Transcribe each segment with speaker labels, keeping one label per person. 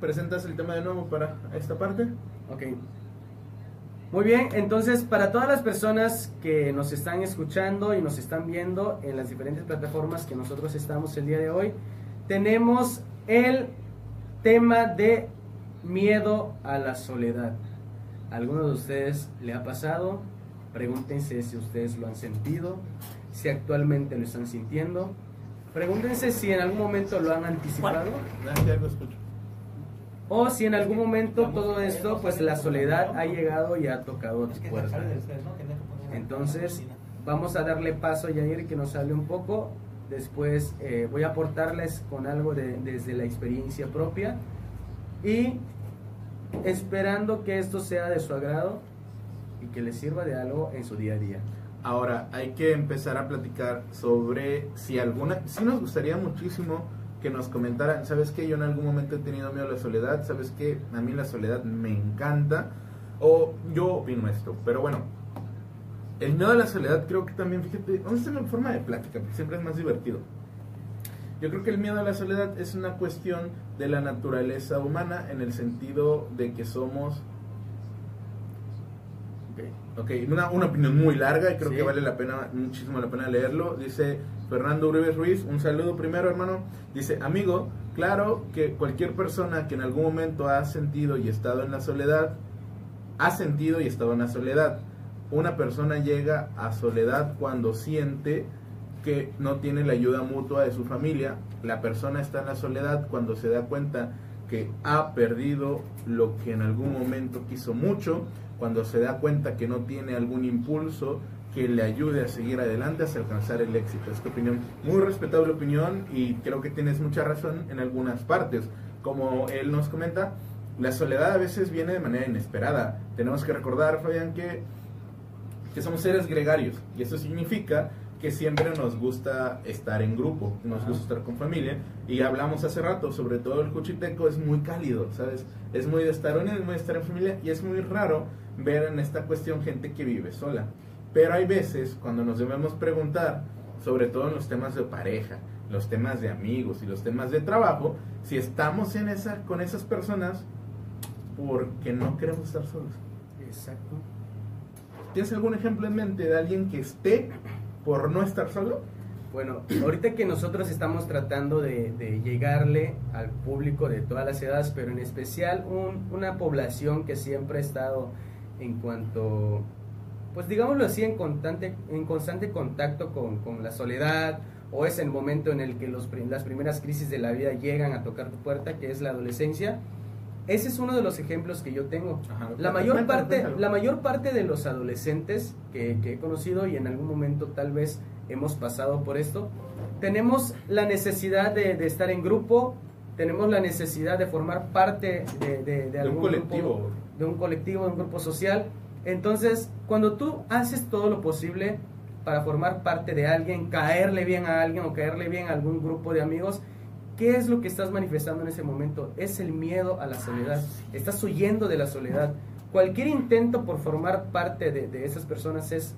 Speaker 1: presentas el tema de nuevo para esta parte.
Speaker 2: Ok. Muy bien, entonces para todas las personas que nos están escuchando y nos están viendo en las diferentes plataformas que nosotros estamos el día de hoy, tenemos el tema de miedo a la soledad. ¿Alguno de ustedes le ha pasado? Pregúntense si ustedes lo han sentido, si actualmente lo están sintiendo. Pregúntense si en algún momento lo han anticipado o si en algún momento todo esto, pues la soledad ha llegado y ha tocado tu puerta. Entonces, vamos a darle paso a Yair que nos hable un poco. Después eh, voy a aportarles con algo de, desde la experiencia propia y esperando que esto sea de su agrado y que les sirva de algo en su día a día.
Speaker 1: Ahora, hay que empezar a platicar sobre si alguna, si nos gustaría muchísimo que nos comentaran, ¿sabes qué? Yo en algún momento he tenido miedo a la soledad, ¿sabes qué? A mí la soledad me encanta, o yo opino esto, pero bueno, el miedo a la soledad creo que también, fíjate, vamos a hacerlo en forma de plática, porque siempre es más divertido. Yo creo que el miedo a la soledad es una cuestión de la naturaleza humana en el sentido de que somos Ok, una, una opinión muy larga y creo que vale la pena, muchísimo la pena leerlo. Dice Fernando Uribe Ruiz, un saludo primero hermano. Dice, amigo, claro que cualquier persona que en algún momento ha sentido y estado en la soledad, ha sentido y estado en la soledad. Una persona llega a soledad cuando siente que no tiene la ayuda mutua de su familia. La persona está en la soledad cuando se da cuenta que ha perdido lo que en algún momento quiso mucho cuando se da cuenta que no tiene algún impulso que le ayude a seguir adelante hasta alcanzar el éxito. Es tu opinión, muy respetable opinión y creo que tienes mucha razón en algunas partes. Como él nos comenta, la soledad a veces viene de manera inesperada. Tenemos que recordar, Fabián, que, que somos seres gregarios y eso significa que siempre nos gusta estar en grupo, nos gusta estar con familia. Y hablamos hace rato, sobre todo el cuchiteco es muy cálido, ¿sabes? Es muy de estar unido, es muy de estar en familia y es muy raro ver en esta cuestión gente que vive sola. Pero hay veces cuando nos debemos preguntar, sobre todo en los temas de pareja, los temas de amigos y los temas de trabajo, si estamos en esa, con esas personas porque no queremos estar solos.
Speaker 2: Exacto.
Speaker 1: ¿Tienes algún ejemplo en mente de alguien que esté por no estar solo?
Speaker 2: Bueno, ahorita que nosotros estamos tratando de, llegarle al público de todas las edades, pero en especial una población que siempre ha estado en cuanto, pues digámoslo así, en constante, en constante contacto con, con la soledad, o es el momento en el que los, las primeras crisis de la vida llegan a tocar tu puerta, que es la adolescencia. Ese es uno de los ejemplos que yo tengo. la, mayor parte, la mayor parte de los adolescentes que, que, he conocido y en algún momento tal vez hemos pasado por esto, tenemos la necesidad de, de estar en grupo, tenemos la necesidad de formar parte de, de, de algún
Speaker 1: colectivo
Speaker 2: de un colectivo, de un grupo social. Entonces, cuando tú haces todo lo posible para formar parte de alguien, caerle bien a alguien o caerle bien a algún grupo de amigos, ¿qué es lo que estás manifestando en ese momento? Es el miedo a la soledad. Estás huyendo de la soledad. Cualquier intento por formar parte de, esas personas es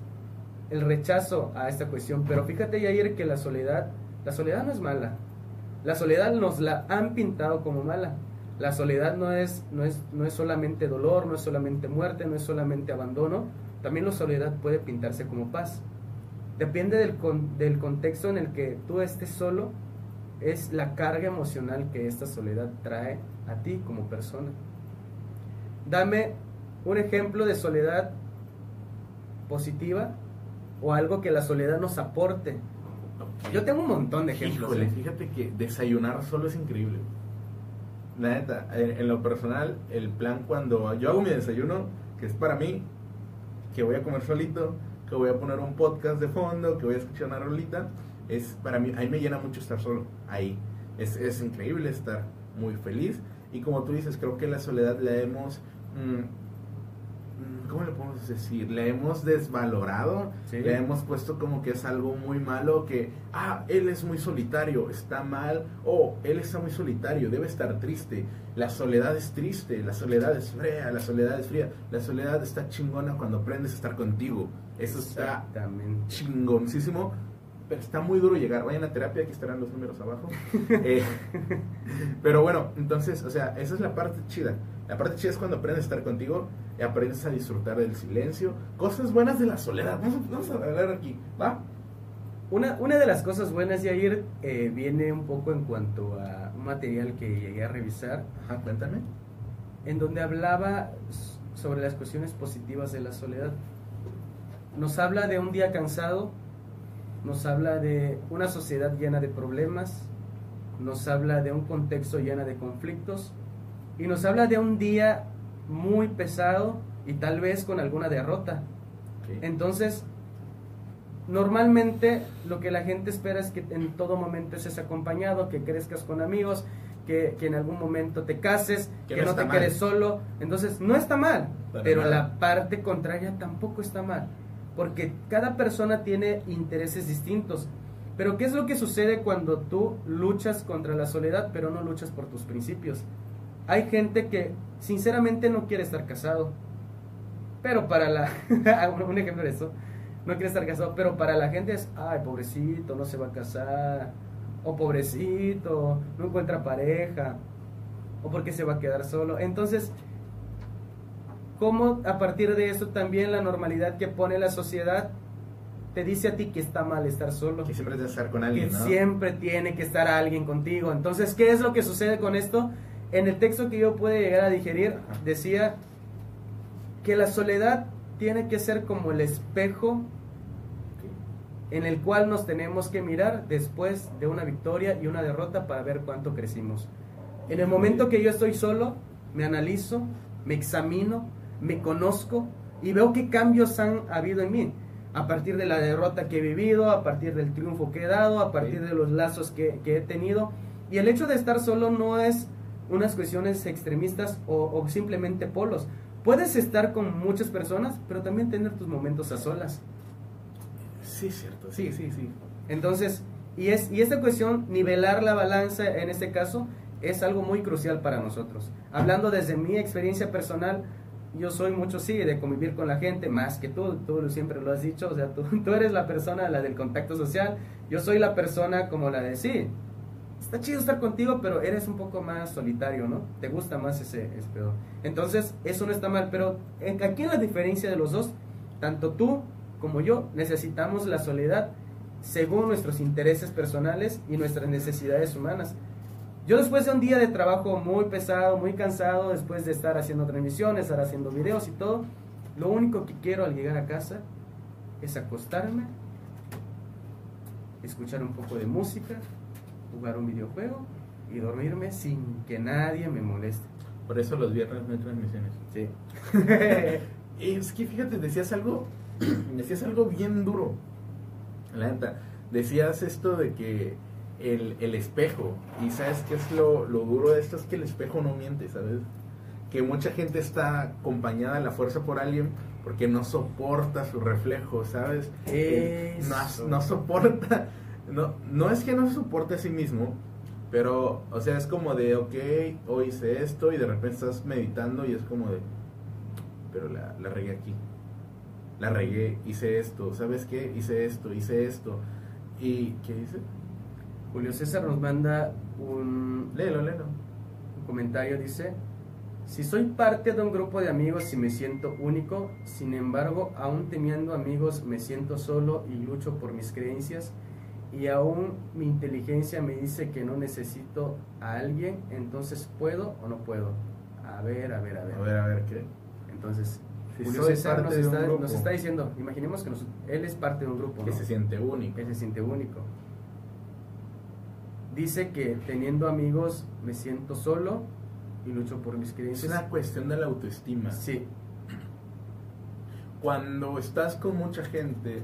Speaker 2: el rechazo a esta cuestión. Pero fíjate, ayer que la soledad, la soledad no es mala. La soledad nos la han pintado como mala. La soledad no es, no, es, no es solamente dolor, no es solamente muerte, no es solamente abandono. También la soledad puede pintarse como paz. Depende del, del contexto en el que tú estés solo, es la carga emocional que esta soledad trae a ti como persona. Dame un ejemplo de soledad positiva o algo que la soledad nos aporte. Yo tengo un montón de ejemplos.
Speaker 1: ¿eh? fíjate que desayunar solo es increíble la neta, en, lo personal, el plan cuando yo hago mi desayuno, que es para mí, que voy a comer solito, que voy a poner un podcast de fondo, que voy a escuchar una rolita, es para mí, ahí me llena mucho estar solo, ahí. Es, es increíble estar muy feliz. Y como tú dices, creo que la soledad la hemos mm, ¿cómo le podemos decir? Le hemos desvalorado, le hemos puesto como que es algo muy malo, que, ah, él es muy solitario, está mal, o él está muy solitario, debe estar triste. La soledad es triste, la soledad es fría, la soledad es fría. La soledad está chingona cuando aprendes a estar contigo. Eso está chingoncísimo. Pero está muy duro llegar. Vayan a terapia, aquí estarán los números abajo. Eh, pero bueno, entonces, o sea, esa es la parte chida. La parte chida es cuando aprendes a estar contigo y aprendes a disfrutar del silencio. Cosas buenas de la soledad. Vamos, a hablar aquí, ¿va?
Speaker 2: Una, una de las cosas buenas, Yair, eh, viene un poco en cuanto a un material que llegué a revisar.
Speaker 1: Ajá, cuéntame.
Speaker 2: En donde hablaba sobre las cuestiones positivas de la soledad. Nos habla de un día cansado, nos habla de una sociedad llena de problemas, nos habla de un contexto lleno de conflictos y nos habla de un día muy pesado y tal vez con alguna derrota. Entonces, normalmente lo que la gente espera es que en todo momento estés acompañado, que crezcas con amigos, que, en algún momento te cases, que, no, te quedes solo. Entonces, no está mal, pero la parte contraria tampoco está mal, porque cada persona tiene intereses distintos. Pero ¿qué es lo que sucede cuando tú luchas contra la soledad, pero no luchas por tus principios? Hay gente que sinceramente no quiere estar casado, pero para la... un ejemplo de no quiere estar casado, pero para la gente es, ay, pobrecito, no se va a casar, o pobrecito, no encuentra pareja, o porque se va a quedar solo. Entonces, ¿cómo a partir de eso también la normalidad que pone la sociedad te dice a ti que está mal estar solo?
Speaker 1: Que siempre estar con alguien.
Speaker 2: Que siempre tiene que estar alguien contigo. Entonces, ¿qué es lo que sucede con esto? En el texto que yo pude llegar a digerir, decía que la soledad tiene que ser como el espejo en el cual nos tenemos que mirar después de una victoria y una derrota para ver cuánto crecimos. En el momento que yo estoy solo, me analizo, me examino, me conozco y veo qué cambios han habido en mí. A partir de la derrota que he vivido, a partir del triunfo que he dado, a partir de los lazos que, he tenido. Y el hecho de estar solo no es unas cuestiones extremistas o, o simplemente polos. Puedes estar con muchas personas, pero también tener tus momentos a solas.
Speaker 1: Sí, cierto, sí, sí, sí.
Speaker 2: Entonces, y, es, y esta cuestión, nivelar la balanza en este caso, es algo muy crucial para nosotros. Hablando desde mi experiencia personal, yo soy mucho, sí, de convivir con la gente, más que tú, tú siempre lo has dicho, o sea, tú, tú eres la persona, la del contacto social, yo soy la persona como la de sí, está chido estar contigo, pero eres un poco más solitario, ¿no? Te gusta más ese, ese. Entonces, eso no está mal, pero aquí la diferencia de los dos, tanto tú como yo necesitamos la soledad según nuestros intereses personales y nuestras necesidades humanas. Yo después de un día de trabajo muy pesado, muy cansado, después de estar haciendo transmisiones, estar haciendo videos y todo, lo único que quiero al llegar a casa es acostarme, escuchar un poco de música, jugar un videojuego y dormirme sin que nadie me moleste.
Speaker 1: Por eso los viernes no hay transmisiones.
Speaker 2: Sí.
Speaker 1: es que fíjate, decías algo, decías algo bien duro. La neta, decías esto de que el, el espejo, y sabes qué es lo, lo duro de esto, es que el espejo no miente, ¿sabes? Que mucha gente está acompañada a la fuerza por alguien porque no soporta su reflejo, ¿sabes? No, no soporta no, no es que no se soporte a sí mismo, pero, o sea, es como de, ok, hoy hice esto y de repente estás meditando y es como de, pero la, la regué aquí. La regué, hice esto, ¿sabes qué? Hice esto, hice esto. ¿Y qué hice?
Speaker 2: Julio César nos manda un...
Speaker 1: Léelo, léelo.
Speaker 2: Un comentario, dice, si soy parte de un grupo de amigos y me siento único, sin embargo, aún teniendo amigos me siento solo y lucho por mis creencias, y aún mi inteligencia me dice que no necesito a alguien, entonces ¿puedo o no puedo? A ver, a ver, a ver.
Speaker 1: A ver, a ver, ¿qué?
Speaker 2: Entonces, Julio César nos está, nos está, diciendo, imaginemos que él es parte de un grupo.
Speaker 1: Que se siente único.
Speaker 2: Que se siente único. Dice que teniendo amigos me siento solo y lucho por mis creencias.
Speaker 1: Es una cuestión de la autoestima.
Speaker 2: Sí.
Speaker 1: Cuando estás con mucha gente,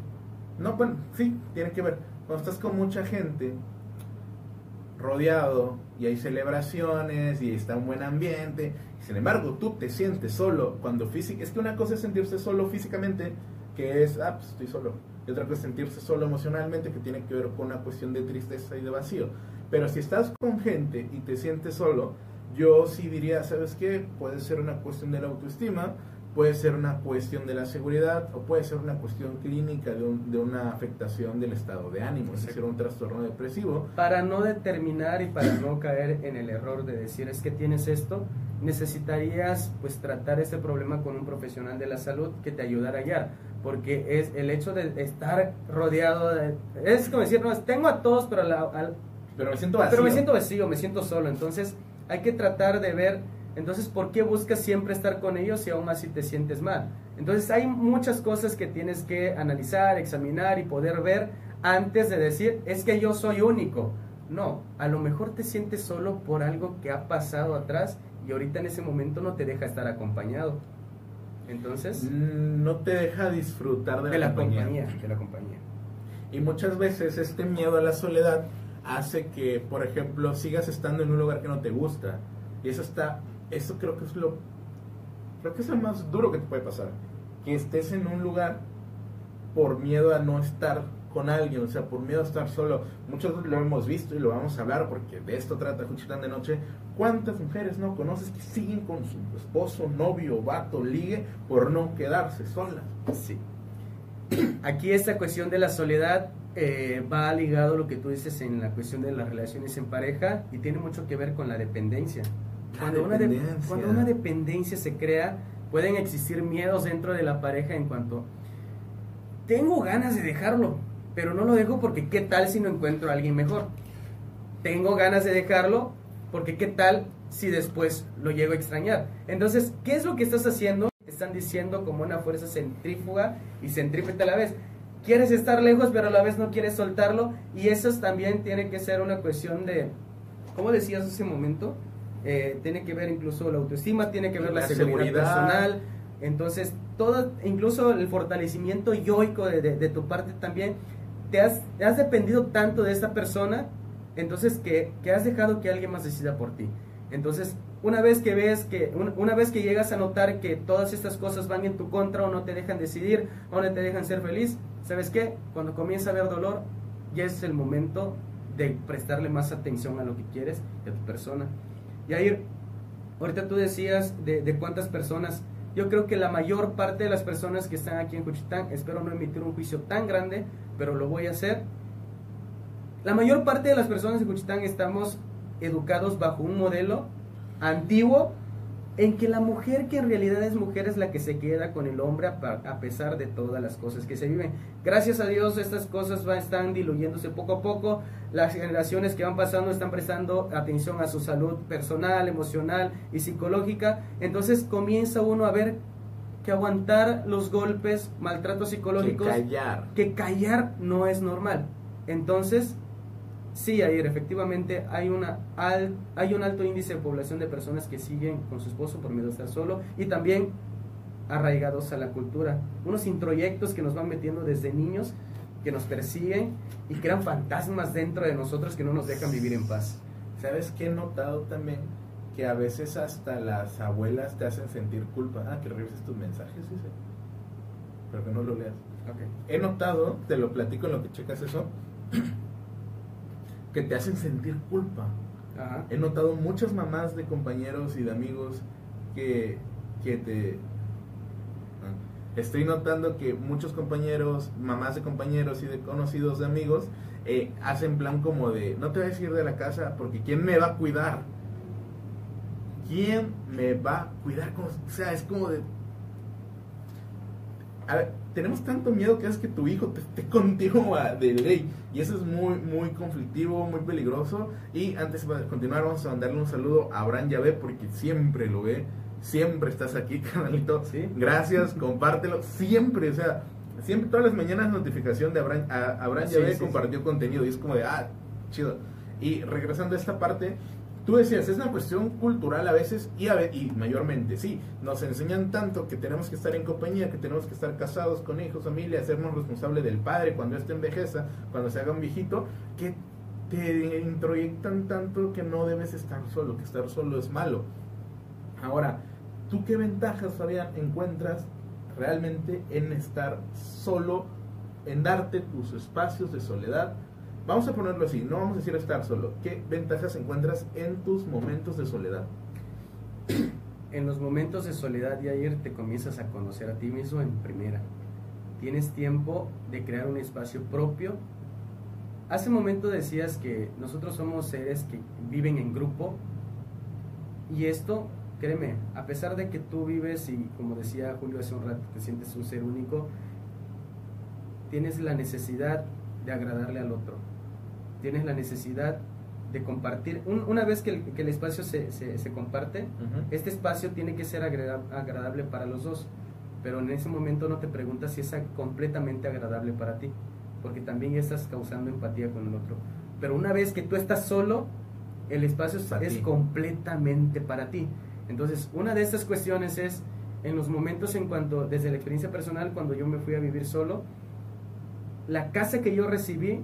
Speaker 1: no, bueno, sí, tiene que ver cuando estás con mucha gente, rodeado, y hay celebraciones, y está un buen ambiente, sin embargo tú te sientes solo, cuando física, es que una cosa es sentirse solo físicamente, que es, ah, pues estoy solo, y otra cosa es sentirse solo emocionalmente, que tiene que ver con una cuestión de tristeza y de vacío. Pero si estás con gente y te sientes solo, yo sí diría, ¿sabes qué? Puede ser una cuestión de la autoestima, puede ser una cuestión de la seguridad o puede ser una cuestión clínica de, de una afectación del estado de ánimo, es decir, un trastorno depresivo.
Speaker 2: Para no determinar y para no caer en el error de decir es que tienes esto, necesitarías pues tratar ese problema con un profesional de la salud que te ayudara a guiar, porque es el hecho de estar rodeado de... Es como decir, no, tengo a todos, pero,
Speaker 1: pero me siento vacío.
Speaker 2: Pero me siento vacío, me siento solo, entonces hay que tratar de ver entonces, ¿por qué buscas siempre estar con ellos si aún así te sientes mal? Entonces, hay muchas cosas que tienes que analizar, examinar y poder ver antes de decir, es que yo soy único. No, a lo mejor te sientes solo por algo que ha pasado atrás y ahorita en ese momento no te deja estar acompañado. Entonces...
Speaker 1: Mm, no te deja disfrutar de, la, compañía.
Speaker 2: De la compañía.
Speaker 1: Y muchas veces este miedo a la soledad hace que, por ejemplo, sigas estando en un lugar que no te gusta. Y eso está eso creo que es lo creo que es lo más duro que te puede pasar que estés en un lugar por miedo a no estar con alguien, o sea, por miedo a estar solo. Muchos lo hemos visto y lo vamos a hablar porque de esto trata Juchitán de Noche. ¿Cuántas mujeres no conoces que siguen con su esposo, novio, vato, ligue por no quedarse solas?
Speaker 2: Sí. Aquí esta cuestión de la soledad eh, va ligado a lo que tú dices en la cuestión de las relaciones en pareja y tiene mucho que ver con la dependencia. Cuando una, cuando una dependencia se crea, pueden existir miedos dentro de la pareja en cuanto, tengo ganas de dejarlo, pero no lo dejo porque qué tal si no encuentro a alguien mejor. Tengo ganas de dejarlo porque qué tal si después lo llego a extrañar. Entonces, ¿qué es lo que estás haciendo? Están diciendo como una fuerza centrífuga y centrípeta a la vez. Quieres estar lejos, pero a la vez no quieres soltarlo. Y eso también tiene que ser una cuestión de, ¿cómo decías hace un momento? Eh, tiene que ver incluso la autoestima, tiene que ver la, seguridad, personal. Entonces, todo, incluso el fortalecimiento yoico de, tu parte también, te has, has, dependido tanto de esta persona, entonces que, que, has dejado que alguien más decida por ti. Entonces, una vez que ves que, una, vez que llegas a notar que todas estas cosas van en tu contra o no te dejan decidir o no te dejan ser feliz, ¿sabes qué? Cuando comienza a haber dolor, ya es el momento de prestarle más atención a lo que quieres y a tu persona. Y ahí, ahorita tú decías de, cuántas personas, yo creo que la mayor parte de las personas que están aquí en Juchitán, espero no emitir un juicio tan grande, pero lo voy a hacer. La mayor parte de las personas en Juchitán estamos educados bajo un modelo antiguo en que la mujer que en realidad es mujer es la que se queda con el hombre a, pesar de todas las cosas que se viven. Gracias a Dios estas cosas van, están diluyéndose poco a poco, las generaciones que van pasando están prestando atención a su salud personal, emocional y psicológica, entonces comienza uno a ver que aguantar los golpes, maltratos psicológicos,
Speaker 1: que callar,
Speaker 2: que callar no es normal. Entonces, Sí, ayer efectivamente hay, una hay un alto índice de población de personas que siguen con su esposo por miedo a estar solo y también arraigados a la cultura. Unos introyectos que nos van metiendo desde niños, que nos persiguen y crean fantasmas dentro de nosotros que no nos dejan vivir en paz.
Speaker 1: ¿Sabes qué he notado también? Que a veces hasta las abuelas te hacen sentir culpa. Ah, que revises tus mensajes, sí, sí. Pero que no lo leas. He notado, te lo platico en lo que checas eso que te hacen sentir culpa. He notado muchas mamás de compañeros y de amigos que, que te... Ah, estoy notando que muchos compañeros, mamás de compañeros y de conocidos de amigos, eh, hacen plan como de, no te vas a ir de la casa porque ¿quién me va a cuidar? ¿Quién me va a cuidar? O sea, es como de... A ver, tenemos tanto miedo que es que tu hijo te esté contigo de ley. Y eso es muy, muy conflictivo, muy peligroso. Y antes de continuar, vamos a mandarle un saludo a Abraham Yahvé, porque siempre lo ve. Siempre estás aquí, canalito. ¿Sí? Gracias, compártelo. Siempre, o sea, siempre, todas las mañanas notificación de Abraham, Abraham compartió contenido. Y es como de, ah, chido. Y regresando a esta parte, Tú decías, es una cuestión cultural a veces y, a y mayormente, sí, nos enseñan tanto que tenemos que estar en compañía, que tenemos que estar casados con hijos, familia, hacernos responsables del padre cuando esté en vejeza, cuando se haga un viejito, que te introyectan tanto que no debes estar solo, que estar solo es malo. Ahora, ¿tú qué ventajas, Fabián, encuentras realmente en estar solo, en darte tus espacios de soledad? Vamos a ponerlo así, no vamos a decir estar solo. ¿Qué ventajas encuentras en tus momentos de soledad?
Speaker 2: en los momentos de soledad, Yair, te comienzas a conocer a ti mismo en primera. Tienes tiempo de crear un espacio propio. Hace un momento decías que nosotros somos seres que viven en grupo y esto, créeme, a pesar de que tú vives y como decía Julio hace un rato, te sientes un ser único, tienes la necesidad de agradarle al otro. Tienes la necesidad de compartir. una vez que el, espacio se, se, comparte, este espacio tiene que ser agradable para los dos. Pero en ese momento no te preguntas si es completamente agradable para ti, porque también estás causando empatía con el otro. Pero una vez que tú estás solo, el espacio es completamente para ti. Entonces, una de estas cuestiones es en los momentos en cuanto, desde la experiencia personal, cuando yo me fui a vivir solo, la casa que yo recibí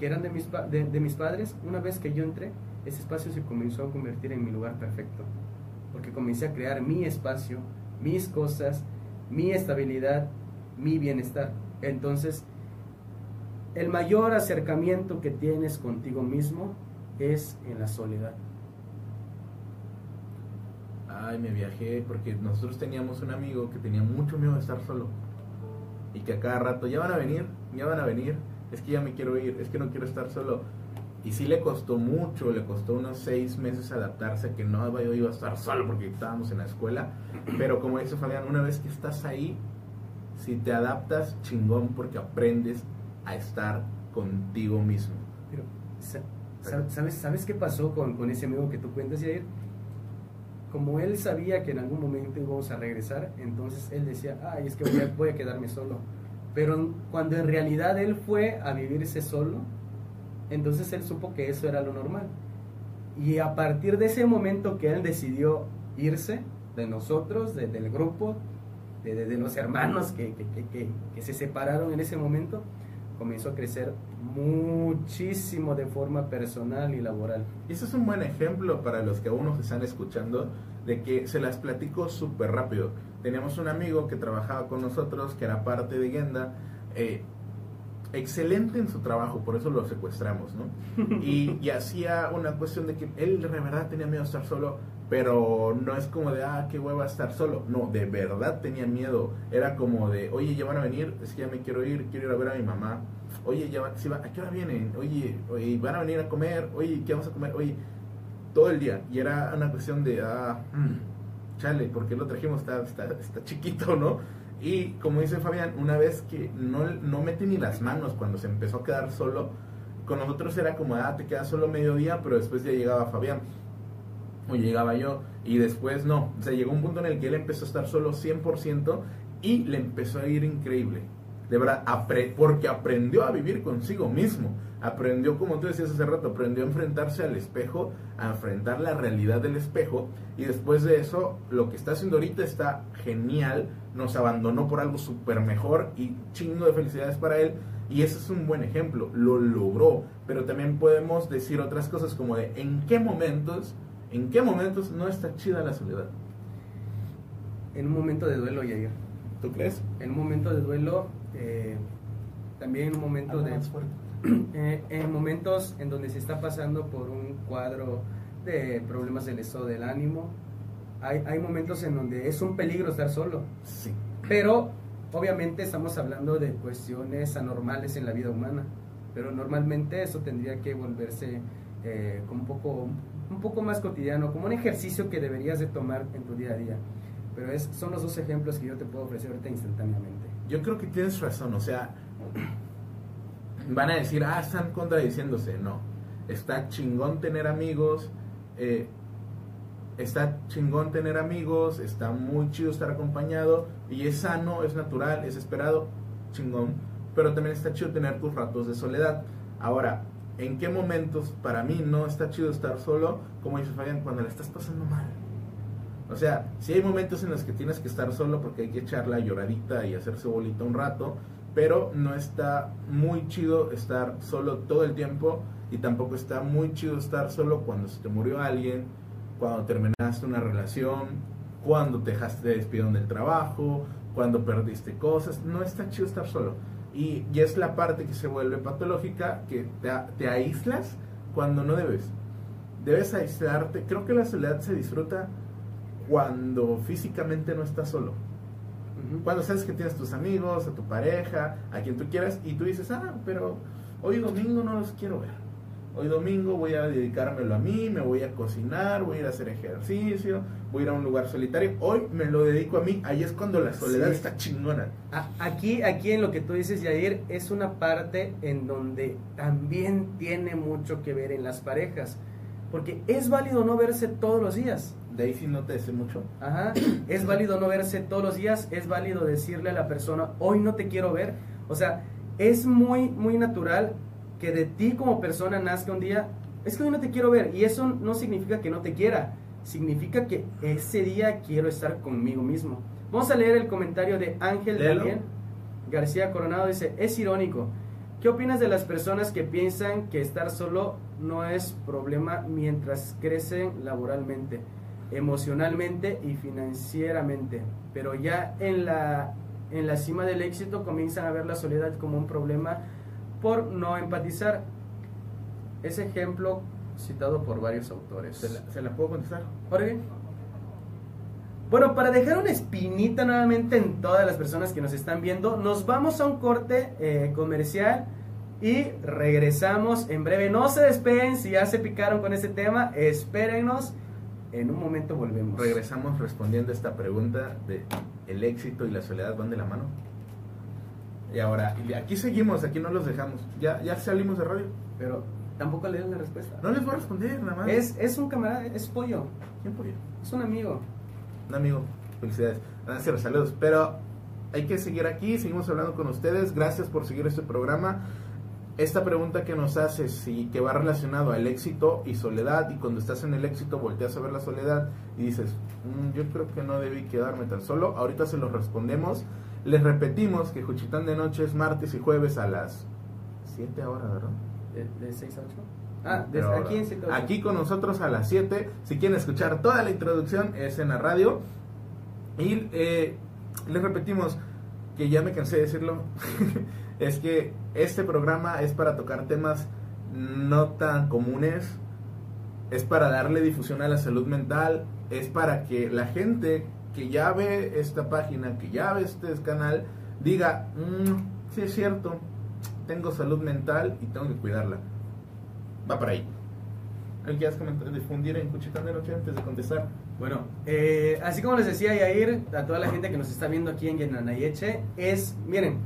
Speaker 2: que eran de mis, de, mis padres, una vez que yo entré, ese espacio se comenzó a convertir en mi lugar perfecto. Porque comencé a crear mi espacio, mis cosas, mi estabilidad, mi bienestar. Entonces, el mayor acercamiento que tienes contigo mismo es en la soledad.
Speaker 1: Ay, me viajé porque nosotros teníamos un amigo que tenía mucho miedo de estar solo. Y que a cada rato, ya van a venir, ya van a venir, es que ya me quiero ir, es que no quiero estar solo. Y sí le costó mucho, le costó unos seis meses adaptarse que no iba a estar solo porque estábamos en la escuela. Pero como dice Fabián, una vez que estás ahí, si te adaptas, chingón, porque aprendes a estar contigo mismo.
Speaker 2: Pero, ¿sabes, ¿sabes qué pasó con, con ese amigo que tú cuentas, ayer? Como él sabía que en algún momento íbamos a regresar, entonces él decía, ay, es que voy a quedarme solo pero cuando en realidad él fue a vivirse solo, entonces él supo que eso era lo normal. Y a partir de ese momento que él decidió irse de nosotros, del grupo, de, los hermanos que, que, se separaron en ese momento, comenzó a crecer muchísimo de forma personal y laboral.
Speaker 1: Y eso es un buen ejemplo para los que aún nos están escuchando, de que se las platico súper rápido teníamos un amigo que trabajaba con nosotros, que era parte de Genda, eh, excelente en su trabajo, por eso lo secuestramos, ¿no? Y, hacía una cuestión de que él de verdad tenía miedo de estar solo, pero no es como de, ah, qué hueva estar solo, no, de verdad tenía miedo, era como de, oye, ya van a venir, es que ya me quiero ir, quiero ir a ver a mi mamá, oye, ya va, ¿a qué hora vienen? Oye, oye, van a venir a comer, oye, ¿qué vamos a comer? Oye, todo el día, y era una cuestión de, ah, mm, chale, porque lo trajimos? Está, está, chiquito, ¿no? Y como dice Fabián, una vez que no, no metí ni las manos cuando se empezó a quedar solo, con nosotros era como, ah, te quedas solo mediodía, pero después ya llegaba Fabián. O llegaba yo. Y después no. O sea, llegó un punto en el que él empezó a estar solo 100% y le empezó a ir increíble. De verdad, porque aprendió a vivir consigo mismo aprendió, como tú decías hace rato, aprendió a enfrentarse al espejo, a enfrentar la realidad del espejo, y después de eso, lo que está haciendo ahorita está genial, nos abandonó por algo súper mejor y chingo de felicidades para él, y ese es un buen ejemplo, lo logró, pero también podemos decir otras cosas como de en qué momentos, en qué momentos no está chida la soledad.
Speaker 2: En un momento de duelo, Yair.
Speaker 1: ¿Tú crees?
Speaker 2: En un momento de duelo, eh, también en un momento de... Eh, en momentos en donde se está pasando por un cuadro de problemas del estado del ánimo, hay, hay momentos en donde es un peligro estar solo.
Speaker 1: Sí.
Speaker 2: Pero obviamente estamos hablando de cuestiones anormales en la vida humana, pero normalmente eso tendría que volverse eh, como un poco, un poco más cotidiano, como un ejercicio que deberías de tomar en tu día a día. Pero es, son los dos ejemplos que yo te puedo ofrecer ahorita instantáneamente.
Speaker 1: Yo creo que tienes razón, o sea, van a decir, ah, están contradiciéndose. No, está chingón tener amigos, eh, está chingón tener amigos, está muy chido estar acompañado y es sano, es natural, es esperado, chingón, pero también está chido tener tus ratos de soledad. Ahora, ¿en qué momentos para mí no está chido estar solo? Como dice Fabián, cuando le estás pasando mal. O sea, si hay momentos en los que tienes que estar solo porque hay que echar la lloradita y hacerse bolita un rato, pero no está muy chido estar solo todo el tiempo y tampoco está muy chido estar solo cuando se te murió alguien, cuando terminaste una relación, cuando te dejaste de despidieron del trabajo, cuando perdiste cosas, no está chido estar solo. Y, y es la parte que se vuelve patológica, que te, te aíslas cuando no debes. Debes aislarte. Creo que la soledad se disfruta cuando físicamente no estás solo. Cuando sabes que tienes tus amigos, a tu pareja, a quien tú quieras, y tú dices, ah, pero hoy domingo no los quiero ver. Hoy domingo voy a dedicármelo a mí, me voy a cocinar, voy a ir a hacer ejercicio, voy a ir a un lugar solitario. Hoy me lo dedico a mí, ahí es cuando la soledad está chingona.
Speaker 2: Aquí, aquí en lo que tú dices, Yair, es una parte en donde también tiene mucho que ver en las parejas. Porque es válido no verse todos los días.
Speaker 1: Daisy no te dice mucho.
Speaker 2: Ajá. Es válido no verse todos los días, es válido decirle a la persona, hoy no te quiero ver. O sea, es muy, muy natural que de ti como persona nazca un día, es que hoy no te quiero ver. Y eso no significa que no te quiera, significa que ese día quiero estar conmigo mismo. Vamos a leer el comentario de Ángel Daniel García Coronado. Dice, es irónico. ¿Qué opinas de las personas que piensan que estar solo no es problema mientras crecen laboralmente? emocionalmente y financieramente, pero ya en la, en la cima del éxito comienzan a ver la soledad como un problema por no empatizar. Ese ejemplo citado por varios autores.
Speaker 1: ¿Se la, puedo contestar?
Speaker 2: Jorge. Bueno, para dejar una espinita nuevamente en todas las personas que nos están viendo, nos vamos a un corte eh, comercial y regresamos en breve. No se despeguen si ya se picaron con este tema, espérenos en un momento volvemos.
Speaker 1: Regresamos respondiendo esta pregunta de ¿el éxito y la soledad van de la mano? Y ahora, aquí seguimos, aquí no los dejamos. Ya, ya salimos de radio.
Speaker 2: Pero tampoco le doy la respuesta.
Speaker 1: No les voy a responder, nada más.
Speaker 2: Es, es un camarada, es pollo.
Speaker 1: ¿Quién pollo?
Speaker 2: Es un amigo.
Speaker 1: Un amigo. Felicidades. Gracias, saludos. Pero hay que seguir aquí, seguimos hablando con ustedes. Gracias por seguir este programa esta pregunta que nos hace, si que va relacionado al éxito y soledad, y cuando estás en el éxito volteas a ver la soledad y dices, mm, yo creo que no debí quedarme tan solo, ahorita se lo respondemos. Les repetimos que Juchitán de Noche es martes y jueves a las 7 horas, ¿verdad?
Speaker 2: ¿De, 6 a 8?
Speaker 1: Ah, desde aquí en Aquí con nosotros a las 7. Si quieren escuchar toda la introducción, es en la radio. Y eh, les repetimos que ya me cansé de decirlo. es que este programa es para tocar temas no tan comunes, es para darle difusión a la salud mental, es para que la gente que ya ve esta página, que ya ve este canal, diga, mm, sí es cierto, tengo salud mental y tengo que cuidarla. Va para ahí. ¿Qué quieres difundir en Cuchitán de Noche antes de contestar?
Speaker 2: Bueno, eh, así como les decía Yair, a toda la gente que nos está viendo aquí en Yenanayeche, es, miren,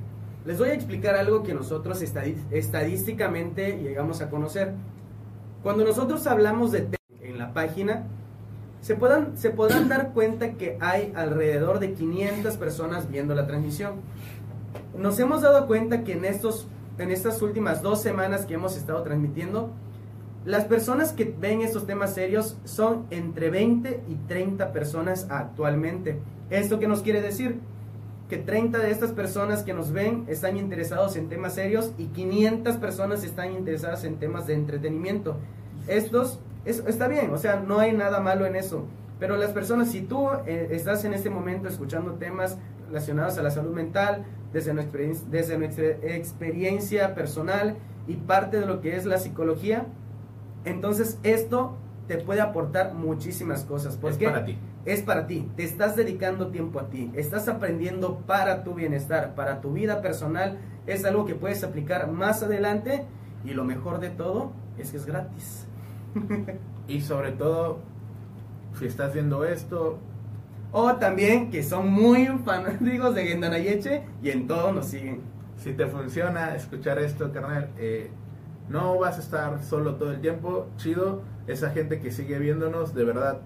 Speaker 2: les voy a explicar algo que nosotros estadísticamente llegamos a conocer. Cuando nosotros hablamos de en la página, se, puedan, se podrán dar cuenta que hay alrededor de 500 personas viendo la transmisión. Nos hemos dado cuenta que en, estos, en estas últimas dos semanas que hemos estado transmitiendo, las personas que ven estos temas serios son entre 20 y 30 personas actualmente. ¿Esto qué nos quiere decir? que 30 de estas personas que nos ven están interesados en temas serios y 500 personas están interesadas en temas de entretenimiento. Estos, está bien, o sea, no hay nada malo en eso. Pero las personas, si tú eh, estás en este momento escuchando temas relacionados a la salud mental, desde nuestra, desde nuestra experiencia personal y parte de lo que es la psicología, entonces esto te puede aportar muchísimas cosas.
Speaker 1: Porque para ti
Speaker 2: es para ti, te estás dedicando tiempo a ti, estás aprendiendo para tu bienestar, para tu vida personal, es algo que puedes aplicar más adelante y lo mejor de todo es que es gratis.
Speaker 1: y sobre todo, si estás viendo esto...
Speaker 2: O también que son muy fanáticos de Gendanayeche y en todo nos siguen.
Speaker 1: Si te funciona escuchar esto, carnal, eh, no vas a estar solo todo el tiempo, chido. Esa gente que sigue viéndonos, de verdad,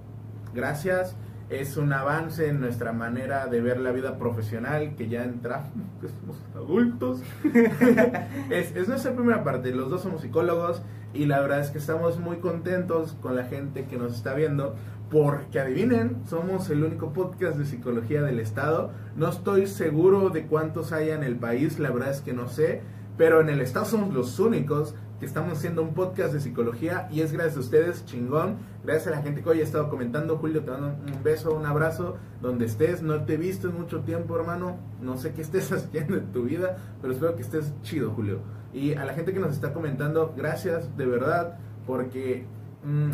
Speaker 1: gracias es un avance en nuestra manera de ver la vida profesional, que ya entramos, que somos adultos. es, es, nuestra primera parte, los dos somos psicólogos y la verdad es que estamos muy contentos con la gente que nos está viendo, porque adivinen, somos el único podcast de psicología del estado. No estoy seguro de cuántos hay en el país, la verdad es que no sé, pero en el estado somos los únicos que estamos haciendo un podcast de psicología y es gracias a ustedes, chingón. Gracias a la gente que hoy ha estado comentando. Julio, te mando un beso, un abrazo, donde estés. No te he visto en mucho tiempo, hermano. No sé qué estés haciendo en tu vida, pero espero que estés chido, Julio. Y a la gente que nos está comentando, gracias de verdad, porque mm,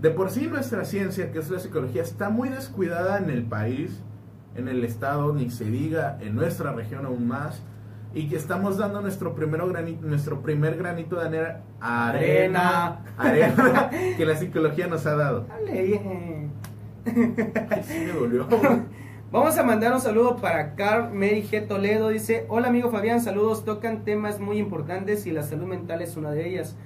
Speaker 1: De por sí nuestra ciencia, que es la psicología, está muy descuidada en el país, en el estado, ni se diga en nuestra región aún más, y que estamos dando nuestro, primero granito, nuestro primer granito de arena, arena, arena que la psicología nos ha dado.
Speaker 2: Dale bien.
Speaker 1: Sí me dolió.
Speaker 2: Vamos a mandar un saludo para Carl Mary G. Toledo. Dice, hola amigo Fabián, saludos. Tocan temas muy importantes y la salud mental es una de ellas.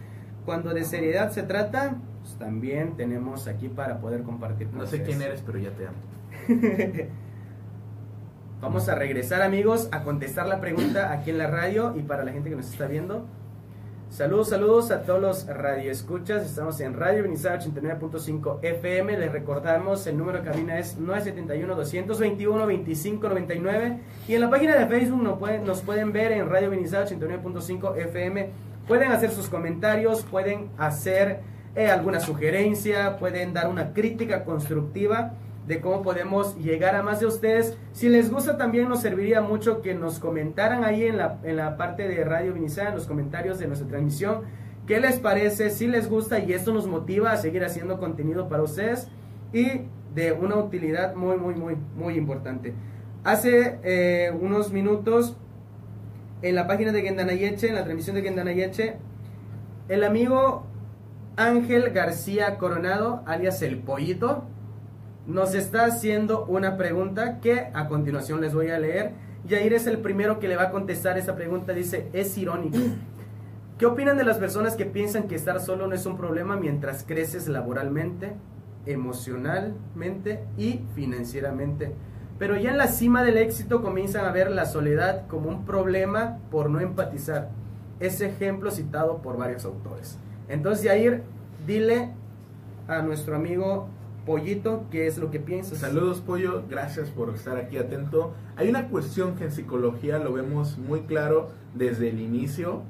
Speaker 2: Cuando de seriedad se trata, pues también tenemos aquí para poder compartir.
Speaker 1: No sé quién eres, pero ya te amo.
Speaker 2: Vamos a regresar amigos a contestar la pregunta aquí en la radio y para la gente que nos está viendo. Saludos, saludos a todos los radioescuchas. Estamos en Radio Benizar 89.5 FM. Les recordamos, el número de cabina es 971-221-2599. Y en la página de Facebook nos pueden, ver en Radio Benizar 89.5 FM. Pueden hacer sus comentarios, pueden hacer eh, alguna sugerencia, pueden dar una crítica constructiva de cómo podemos llegar a más de ustedes. Si les gusta también nos serviría mucho que nos comentaran ahí en la, en la parte de Radio Vinizar, en los comentarios de nuestra transmisión, qué les parece, si les gusta y esto nos motiva a seguir haciendo contenido para ustedes y de una utilidad muy, muy, muy, muy importante. Hace eh, unos minutos en la página de Gendanayeche, en la transmisión de Gendanayeche, el amigo Ángel García Coronado, alias El Pollito, nos está haciendo una pregunta que a continuación les voy a leer. Yair es el primero que le va a contestar esa pregunta. Dice, es irónico. ¿Qué opinan de las personas que piensan que estar solo no es un problema mientras creces laboralmente, emocionalmente y financieramente? Pero ya en la cima del éxito comienzan a ver la soledad como un problema por no empatizar. Ese ejemplo citado por varios autores. Entonces, Yair, dile a nuestro amigo Pollito, ¿qué es lo que piensas?
Speaker 1: Saludos, Pollo. Gracias por estar aquí atento. Hay una cuestión que en psicología lo vemos muy claro desde el inicio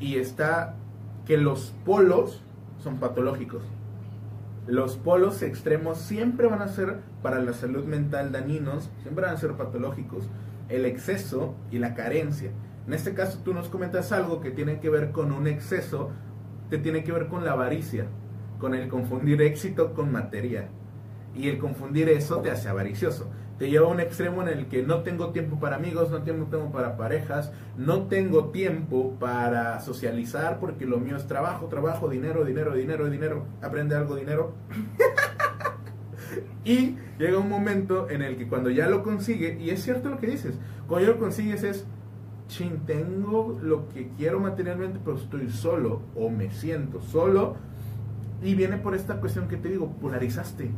Speaker 1: y está que los polos son patológicos. Los polos extremos siempre van a ser para la salud mental dañinos, siempre van a ser patológicos. El exceso y la carencia. En este caso tú nos comentas algo que tiene que ver con un exceso, que tiene que ver con la avaricia, con el confundir éxito con materia. Y el confundir eso te hace avaricioso. Te lleva a un extremo en el que no tengo tiempo para amigos, no tengo tiempo para parejas, no tengo tiempo para socializar porque lo mío es trabajo, trabajo, dinero, dinero, dinero, dinero. Aprende algo, dinero. y llega un momento en el que cuando ya lo consigue, y es cierto lo que dices, cuando ya lo consigues es, chin, tengo lo que quiero materialmente, pero estoy solo o me siento solo. Y viene por esta cuestión que te digo, polarizaste.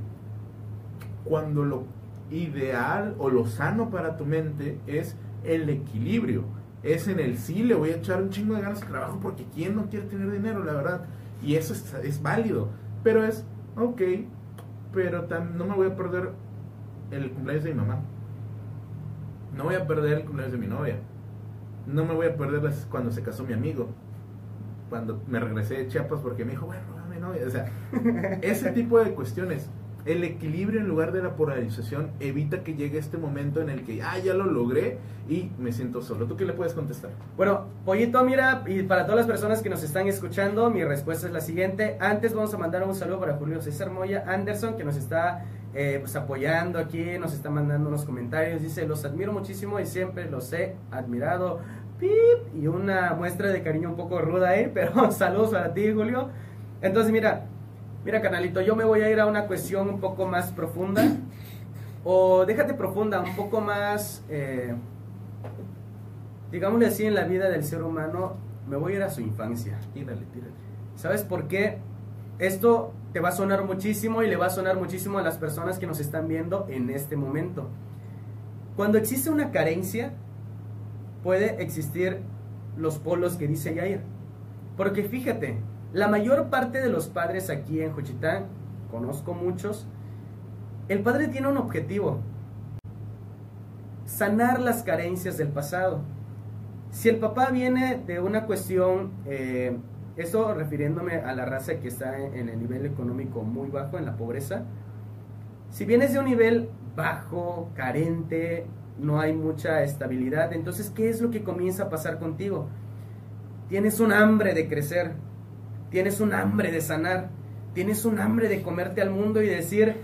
Speaker 1: Cuando lo ideal o lo sano para tu mente es el equilibrio. Es en el sí, le voy a echar un chingo de ganas al trabajo porque ¿quién no quiere tener dinero, la verdad? Y eso es, es válido. Pero es, ok, pero tam- no me voy a perder el cumpleaños de mi mamá. No voy a perder el cumpleaños de mi novia. No me voy a perder cuando se casó mi amigo. Cuando me regresé de Chiapas porque me dijo, bueno, mi novia. O sea, ese tipo de cuestiones. El equilibrio en lugar de la polarización evita que llegue este momento en el que, ah, ya lo logré y me siento solo. ¿Tú qué le puedes contestar?
Speaker 2: Bueno, Pollito, mira, y para todas las personas que nos están escuchando, mi respuesta es la siguiente. Antes vamos a mandar un saludo para Julio César Moya Anderson, que nos está eh, pues, apoyando aquí, nos está mandando unos comentarios. Dice, los admiro muchísimo y siempre los he admirado. Pip, y una muestra de cariño un poco ruda ahí, pero saludos para ti, Julio. Entonces, mira, mira, canalito, yo me voy a ir a una cuestión un poco más profunda. O déjate profunda, un poco más... eh, digámosle así, en la vida del ser humano, me voy a ir a su infancia.
Speaker 1: Tírale, tírale.
Speaker 2: ¿Sabes por qué? Esto te va a sonar muchísimo y le va a sonar muchísimo a las personas que nos están viendo en este momento. Cuando existe una carencia, puede existir los polos que dice Yair. Porque fíjate, la mayor parte de los padres aquí en Juchitán, conozco muchos, el padre tiene un objetivo, sanar las carencias del pasado. Si el papá viene de una cuestión, eh, eso refiriéndome a la raza que está en, en el nivel económico muy bajo, en la pobreza, si vienes de un nivel bajo, carente, no hay mucha estabilidad, entonces, ¿qué es lo que comienza a pasar contigo? Tienes un hambre de crecer, tienes un hambre de sanar, tienes un hambre de comerte al mundo y decir,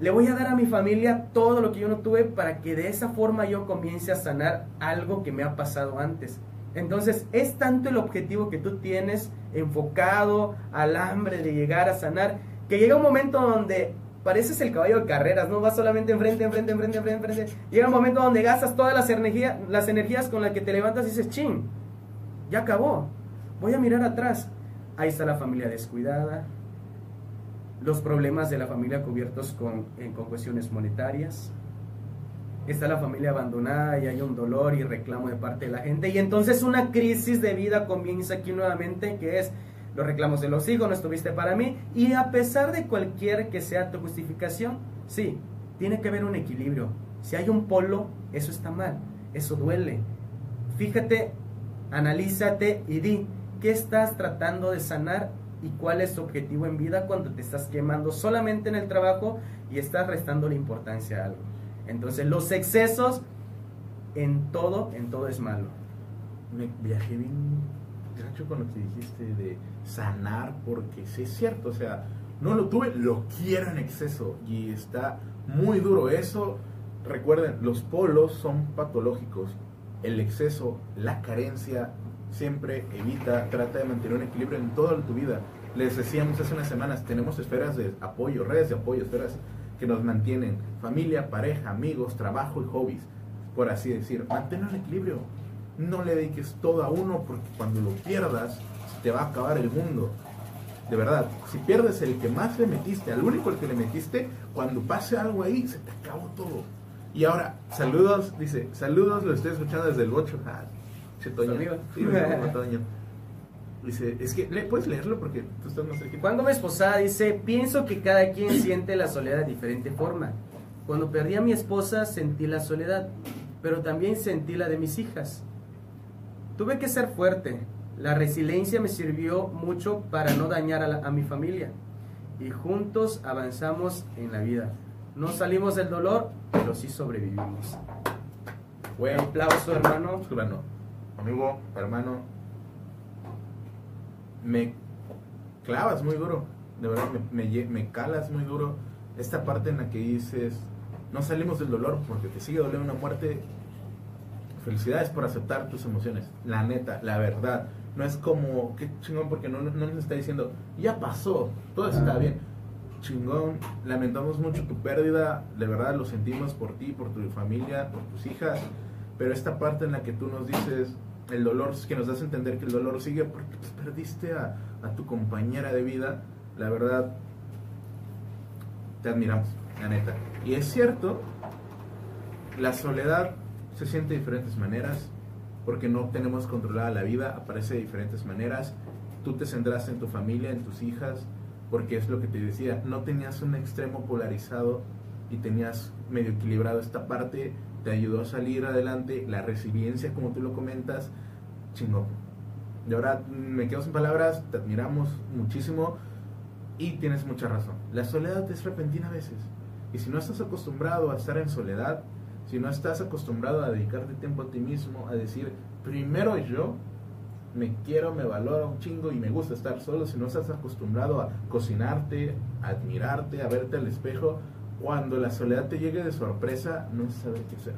Speaker 2: le voy a dar a mi familia todo lo que yo no tuve para que de esa forma yo comience a sanar algo que me ha pasado antes. Entonces es tanto el objetivo que tú tienes enfocado al hambre de llegar a sanar, que llega un momento donde pareces el caballo de carreras, no vas solamente enfrente, enfrente, enfrente, enfrente, enfrente. Llega un momento donde gastas todas las, energías las energías con las que te levantas y dices, ching, ya acabó, voy a mirar atrás. Ahí está la familia descuidada, los problemas de la familia cubiertos con, con cuestiones monetarias, está la familia abandonada y hay un dolor y reclamo de parte de la gente. Y entonces una crisis de vida comienza aquí nuevamente, que es los reclamos de los hijos, no estuviste para mí. Y a pesar de cualquier que sea tu justificación, sí, tiene que haber un equilibrio. Si hay un polo, eso está mal, eso duele. Fíjate, analízate y di, ¿qué estás tratando de sanar y cuál es tu objetivo en vida cuando te estás quemando solamente en el trabajo y estás restando la importancia a algo? Entonces los excesos en todo, en todo es malo.
Speaker 1: Me viajé bien gacho con lo que dijiste de sanar, porque sí es cierto, o sea, no lo tuve, lo quiero en exceso y está muy duro eso. Recuerden, los polos son patológicos. El exceso, la carencia, siempre evita, trata de mantener un equilibrio en toda tu vida. Les decíamos hace unas semanas, tenemos esferas de apoyo, redes de apoyo, esferas que nos mantienen familia, pareja, amigos, trabajo y hobbies, por así decir. Mantén el equilibrio. No le dediques todo a uno porque cuando lo pierdas te va a acabar el mundo. De verdad, si pierdes el que más le metiste, al único al que le metiste, cuando pase algo ahí, se te acabó todo. Y ahora, saludos, dice, saludos, lo estoy escuchando desde el 8. Ah, Sí, Dice, es que, ¿puedes leerlo? Porque tú estás más cerquita.
Speaker 2: Cuando mi esposa dice, pienso que cada quien siente la soledad de diferente forma. Cuando perdí a mi esposa sentí la soledad, pero también sentí la de mis hijas. Tuve que ser fuerte. La resiliencia me sirvió mucho para no dañar a, mi familia. Y juntos avanzamos en la vida. No salimos del dolor, pero sí sobrevivimos.
Speaker 1: Buen aplauso, hermano. Hermano, amigo, hermano, me clavas muy duro, de verdad, me, me, calas muy duro. Esta parte en la que dices, no salimos del dolor porque te sigue doliendo una muerte. Felicidades por aceptar tus emociones, la neta, la verdad. No es como, qué chingón, porque no, no nos está diciendo, ya pasó, todo está bien. Chingón, lamentamos mucho tu pérdida, de verdad lo sentimos por ti, por tu familia, por tus hijas. Pero esta parte en la que tú nos dices, el dolor, que nos das a entender que el dolor sigue porque pues, perdiste a, tu compañera de vida, la verdad, te admiramos, la neta. Y es cierto, la soledad se siente de diferentes maneras, porque no tenemos controlada la vida, aparece de diferentes maneras. Tú te centraste en tu familia, en tus hijas, porque es lo que te decía, no tenías un extremo polarizado y tenías medio equilibrado esta parte te ayudó a salir adelante, la resiliencia, como tú lo comentas, chingón. De ahora me quedo sin palabras, te admiramos muchísimo y tienes mucha razón. La soledad es repentina a veces. Y si no estás acostumbrado a estar en soledad, si no estás acostumbrado a dedicarte tiempo a ti mismo, a decir, primero yo, me quiero, me valoro un chingo y me gusta estar solo, si no estás acostumbrado a cocinarte, a admirarte, a verte al espejo, cuando la soledad te llegue de sorpresa, no sabes qué hacer.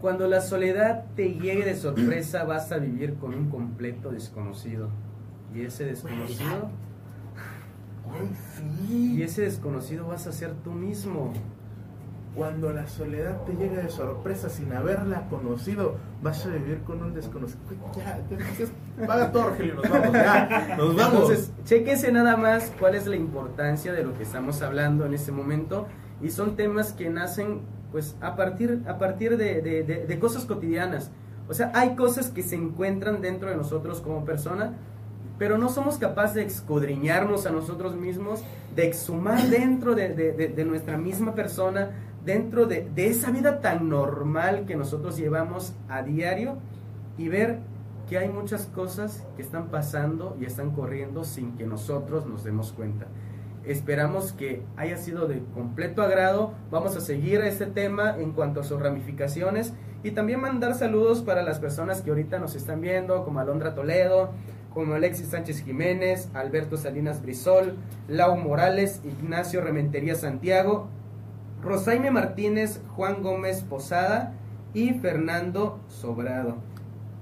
Speaker 2: Cuando la soledad te llegue de sorpresa, vas a vivir con un completo desconocido. Y ese desconocido. Y ese desconocido vas a ser tú mismo.
Speaker 1: Cuando la soledad te llegue de sorpresa sin haberla conocido, vas a vivir con un desconocido. Ya, paga todo, Rogelio, nos vamos, ya, nos vamos. Entonces,
Speaker 2: chequense nada más cuál es la importancia de lo que estamos hablando en este momento. Y son temas que nacen, pues, a partir, a partir de, de, de cosas cotidianas. O sea, hay cosas que se encuentran dentro de nosotros como persona, pero no somos capaces de escudriñarnos a nosotros mismos, de exhumar dentro de, de nuestra misma persona dentro de, esa vida tan normal que nosotros llevamos a diario y ver que hay muchas cosas que están pasando y están corriendo sin que nosotros nos demos cuenta. Esperamos que haya sido de completo agrado. Vamos a seguir este tema en cuanto a sus ramificaciones y también mandar saludos para las personas que ahorita nos están viendo, como Alondra Toledo, como Alexis Sánchez Jiménez, Alberto Salinas Brizol, Lau Morales, Ignacio Rementería Santiago, Rosaime Martínez, Juan Gómez Posada y Fernando Sobrado.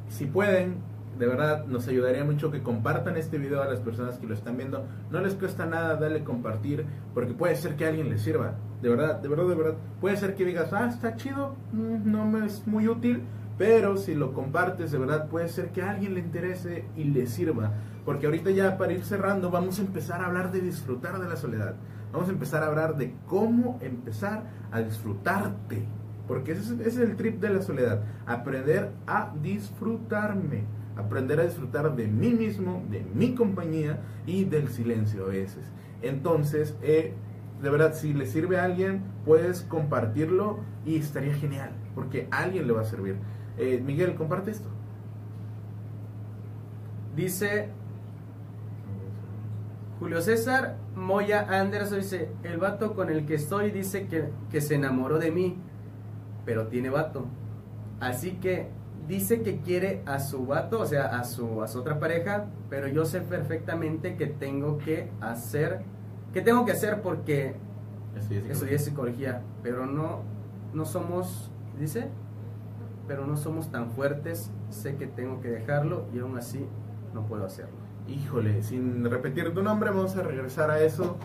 Speaker 1: Si pueden, de verdad nos ayudaría mucho que compartan este video a las personas que lo están viendo. No les cuesta nada darle compartir porque puede ser que a alguien le sirva. De verdad, de verdad, de verdad. Puede ser que digas, ah, está chido, mm, no me es muy útil, pero si lo compartes, de verdad, puede ser que a alguien le interese y le sirva. Porque ahorita ya para ir cerrando vamos a empezar a hablar de disfrutar de la soledad. Vamos a empezar a hablar de cómo empezar a disfrutarte. Porque ese es, el trip de la soledad. Aprender a disfrutarme aprender a disfrutar de mí mismo, de mi compañía y del silencio a veces. Entonces, eh, de verdad, si le sirve a alguien, puedes compartirlo y estaría genial, porque alguien le va a servir. Eh, Miguel, comparte esto.
Speaker 2: Dice Julio César Moya Anderson, dice, el vato con el que estoy dice que, que se enamoró de mí, pero tiene vato. Así que dice que quiere a su vato, o sea, a su, a su otra pareja, pero yo sé perfectamente que tengo que hacer, que tengo que hacer porque estudié psicología, pero no, no somos, dice, pero no somos tan fuertes, sé que tengo que dejarlo y aún así no puedo hacerlo.
Speaker 1: Híjole, sin repetir tu nombre, vamos a regresar a eso.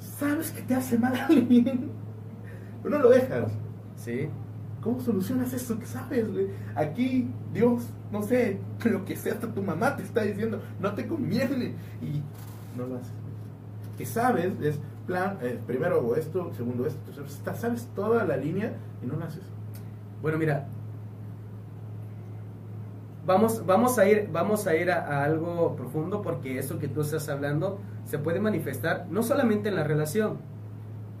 Speaker 1: ¿Sabes que te hace mal a alguien? Pero no lo dejas.
Speaker 2: Sí.
Speaker 1: ¿Cómo solucionas eso? ¿Qué sabes? Aquí Dios, no sé, lo que sea, hasta tu mamá te está diciendo, no te conviene. Y no lo haces. ¿Qué sabes? Es plan, eh, primero hago esto, segundo esto, tercero, sabes toda la línea y no lo haces.
Speaker 2: Bueno, mira, vamos, vamos a ir, vamos a, ir a, algo profundo porque eso que tú estás hablando se puede manifestar no solamente en la relación,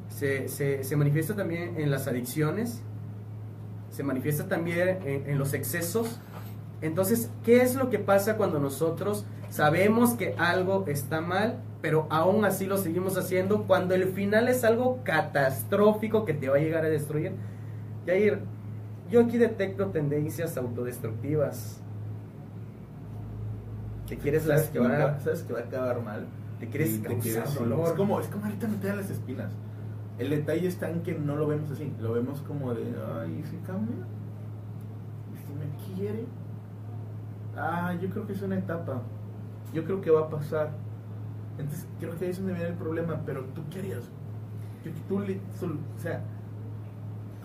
Speaker 2: se, se, se manifiesta también en las adicciones, se manifiesta también en, los excesos. Entonces, ¿qué es lo que pasa cuando nosotros sabemos que algo está mal, pero aún así lo seguimos haciendo cuando el final es algo catastrófico que te va a llegar a destruir? Yair, yo aquí detecto tendencias autodestructivas.
Speaker 1: ¿Te quieres las que, a, ¿Sabes que va a acabar mal?
Speaker 2: ¿Te quieres
Speaker 1: dolor? Es como, es como ahorita me te las espinas. El detalle está en que no lo vemos así, lo vemos como de, ay, si cambia? ¿Y si me quiere? Ah, yo creo que es una etapa, yo creo que va a pasar. Entonces, creo que ahí es donde viene el problema, pero tú qué harías? Tú, o sea,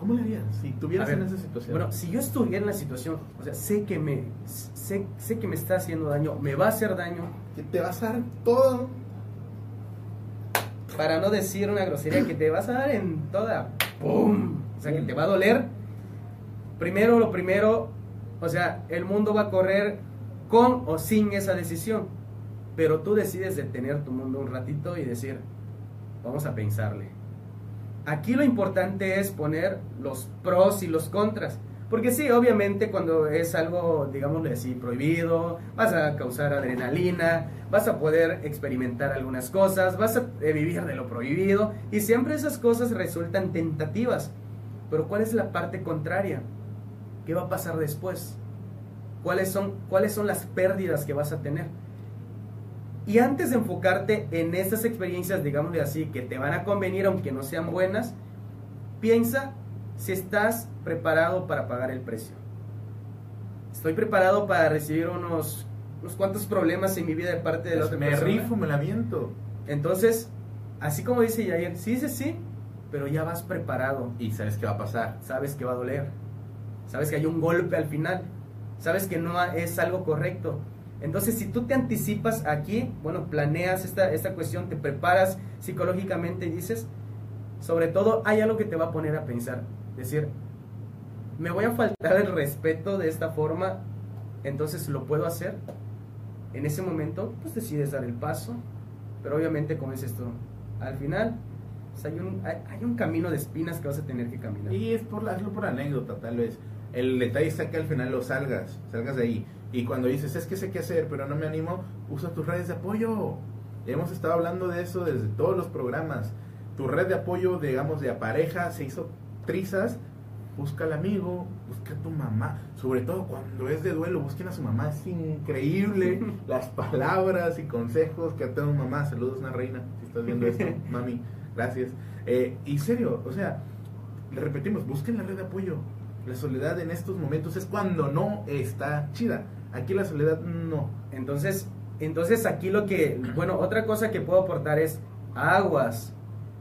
Speaker 1: ¿cómo le harías si estuvieras en esa situación?
Speaker 2: Bueno, si yo estuviera en la situación, o sea, sé que me, sé, sé que me está haciendo daño, me va a hacer daño.
Speaker 1: Que te vas a dar todo
Speaker 2: para no decir una grosería que te vas a dar en toda, ¡pum! O sea, que te va a doler. Primero, lo primero, o sea, el mundo va a correr con o sin esa decisión. Pero tú decides detener tu mundo un ratito y decir, vamos a pensarle. Aquí lo importante es poner los pros y los contras. Porque sí, obviamente cuando es algo, digámosle prohibido, vas a causar adrenalina, vas a poder experimentar algunas cosas, vas a eh, vivir de lo prohibido y siempre esas cosas resultan tentativas. Pero ¿cuál es la parte contraria? ¿Qué va a pasar después? ¿Cuáles son, cuáles son las pérdidas que vas a tener? Y antes de enfocarte en esas experiencias, digámosle así, que te van a convenir aunque no sean buenas, piensa si estás preparado para pagar el precio. Estoy preparado para recibir unos, unos cuantos problemas en mi vida de parte de la
Speaker 1: otra me rifo, me la viento.
Speaker 2: Entonces, así como dice Yair, sí dice sí, pero ya vas preparado.
Speaker 1: Y sabes qué va a pasar.
Speaker 2: Sabes que va a doler. Sabes que hay un golpe al final. Sabes que no es algo correcto. Entonces, si tú te anticipas aquí, bueno, planeas esta, esta cuestión, te preparas psicológicamente y dices, sobre todo hay algo que te va a poner a pensar decir, me voy a faltar el respeto de esta forma, entonces lo puedo hacer. En ese momento, pues decides dar el paso, pero obviamente, como es esto, al final pues, hay, un, hay, un camino de espinas que vas a tener que caminar.
Speaker 1: Y es por, hazlo por anécdota, tal vez. El detalle está que al final lo salgas, salgas de ahí. Y cuando dices, es que sé qué hacer, pero no me animo, usa tus redes de apoyo. Hemos estado hablando de eso desde todos los programas. Tu red de apoyo, digamos, de pareja se hizo trizas busca al amigo, busca a tu mamá, sobre todo cuando es de duelo, busquen a su mamá, es increíble las palabras y consejos que te da mamá, saludos una reina, si estás viendo esto, mami, gracias. Eh, y serio, o sea, le repetimos, busquen la red de apoyo. La soledad en estos momentos es cuando no está chida. Aquí la soledad no.
Speaker 2: Entonces, entonces aquí lo que, bueno, otra cosa que puedo aportar es aguas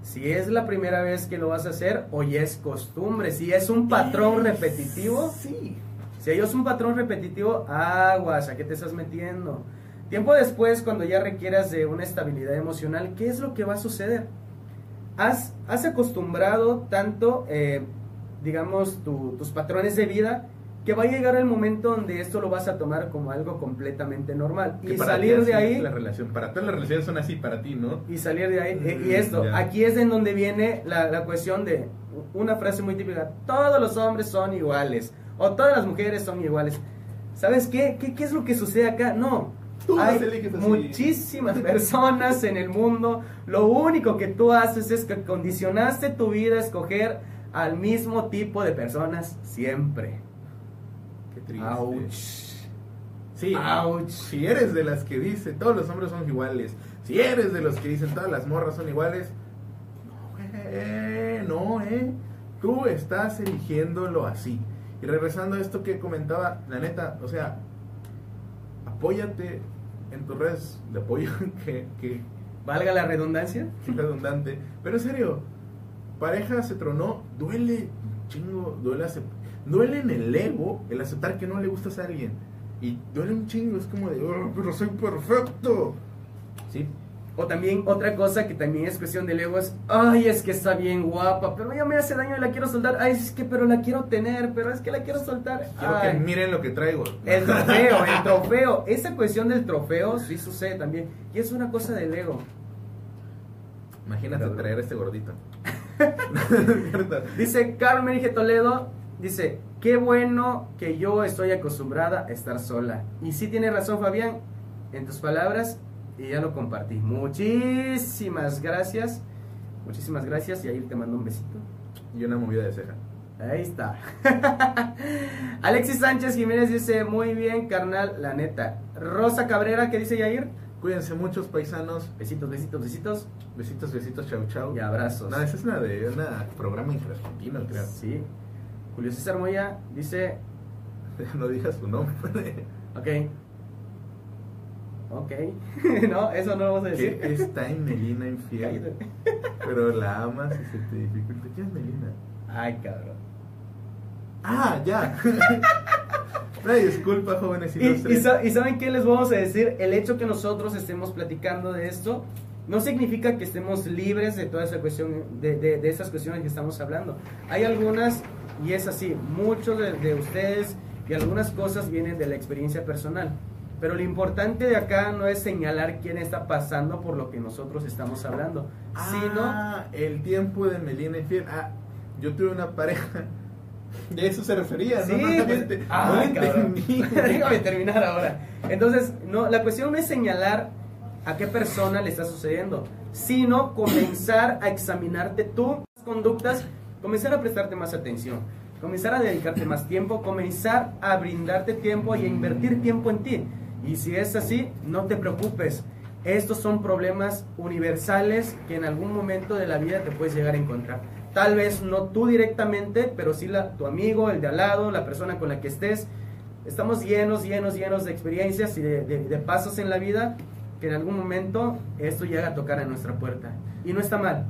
Speaker 2: si es la primera vez que lo vas a hacer o ya es costumbre, si es un patrón repetitivo,
Speaker 1: sí.
Speaker 2: Si es un patrón repetitivo, aguas, ¿a qué te estás metiendo? Tiempo después, cuando ya requieras de una estabilidad emocional, ¿qué es lo que va a suceder? Has, has acostumbrado tanto, eh, digamos, tus patrones de vida que va a llegar el momento donde esto lo vas a tomar como algo completamente normal. Y salir de ahí
Speaker 1: la relación. Para todas las relaciones son así para ti no
Speaker 2: y salir de ahí eh, y esto aquí es en donde viene la, cuestión de una frase muy típica todos los hombres son iguales o todas las mujeres son iguales sabes qué qué, qué es lo que sucede acá no hay muchísimas personas en el mundo. Lo único que tú haces es que condicionaste tu vida a escoger al mismo tipo de personas siempre
Speaker 1: Sí, si eres de las que dice todos los hombres son iguales, si eres de los que dicen todas las morras son iguales, no, eh, no, eh. Tú estás eligiéndolo así. Y regresando a esto que comentaba, la neta, o sea, apóyate en tus redes de apoyo que, que
Speaker 2: valga la redundancia.
Speaker 1: Redundante. Pero en serio, pareja se tronó, duele, chingo, duele aceptar duele en el ego el aceptar que no le gustas a alguien. Y duele un chingo, es como de, oh, pero soy perfecto.
Speaker 2: Sí. O también otra cosa que también es cuestión del ego es, ay, es que está bien guapa, pero ya me hace daño y la quiero soltar. Ay, es que pero la quiero tener, pero es que la quiero soltar.
Speaker 1: Quiero que miren lo que traigo.
Speaker 2: El trofeo, el trofeo. Esa cuestión del trofeo sí sucede también. Y es una cosa del ego.
Speaker 1: Imagínate traer a este gordito.
Speaker 2: Dice Carmen G. Toledo, Dice, qué bueno que yo estoy acostumbrada a estar sola. Y sí tiene razón Fabián, en tus palabras, y ya lo compartí. Muchísimas gracias. Muchísimas gracias y ahí te mando un besito.
Speaker 1: Y una movida de ceja.
Speaker 2: Ahí está. Alexis Sánchez Jiménez dice, muy bien, carnal, la neta. Rosa Cabrera, ¿qué dice Yair?
Speaker 1: Cuídense muchos paisanos.
Speaker 2: Besitos, besitos, besitos.
Speaker 1: Besitos, besitos, chau, chau.
Speaker 2: Y abrazos.
Speaker 1: No, esa es una de un programa argentino, creo.
Speaker 2: Sí. Julio César Moya dice...
Speaker 1: no digas su nombre.
Speaker 2: Ok. Ok. no, eso no lo vamos a decir.
Speaker 1: ¿Qué está en Melina infiel? Pero la amas y se te dificulta. ¿Qué es Melina?
Speaker 2: Ay, cabrón.
Speaker 1: Ah, ya. Ay, disculpa, jóvenes
Speaker 2: y, y, y, saben qué les vamos a decir? El hecho que nosotros estemos platicando de esto no significa que estemos libres de toda esa cuestión, de, de, de esas cuestiones que estamos hablando. Hay algunas y es así, muchos de, ustedes y algunas cosas vienen de la experiencia personal. Pero lo importante de acá no es señalar quién está pasando por lo que nosotros estamos hablando,
Speaker 1: ah, el tiempo de Melina Infiel. Ah, yo tuve una pareja. De eso se refería,
Speaker 2: sí, ¿no? Ah, Déjame terminar ahora. Entonces, no, la cuestión no es señalar a qué persona le está sucediendo, sino comenzar a examinarte tú conductas comenzar a prestarte más atención, comenzar a dedicarte más tiempo, comenzar a brindarte tiempo y a invertir tiempo en ti. Y si es así, no te preocupes. Estos son problemas universales que en algún momento de la vida te puedes llegar a encontrar. Tal vez no tú directamente, pero sí la, tu amigo, el de al lado, la persona con la que estés. Estamos llenos, llenos, llenos de experiencias y de, de pasos en la vida que en algún momento esto llega a tocar a nuestra puerta. Y no está mal,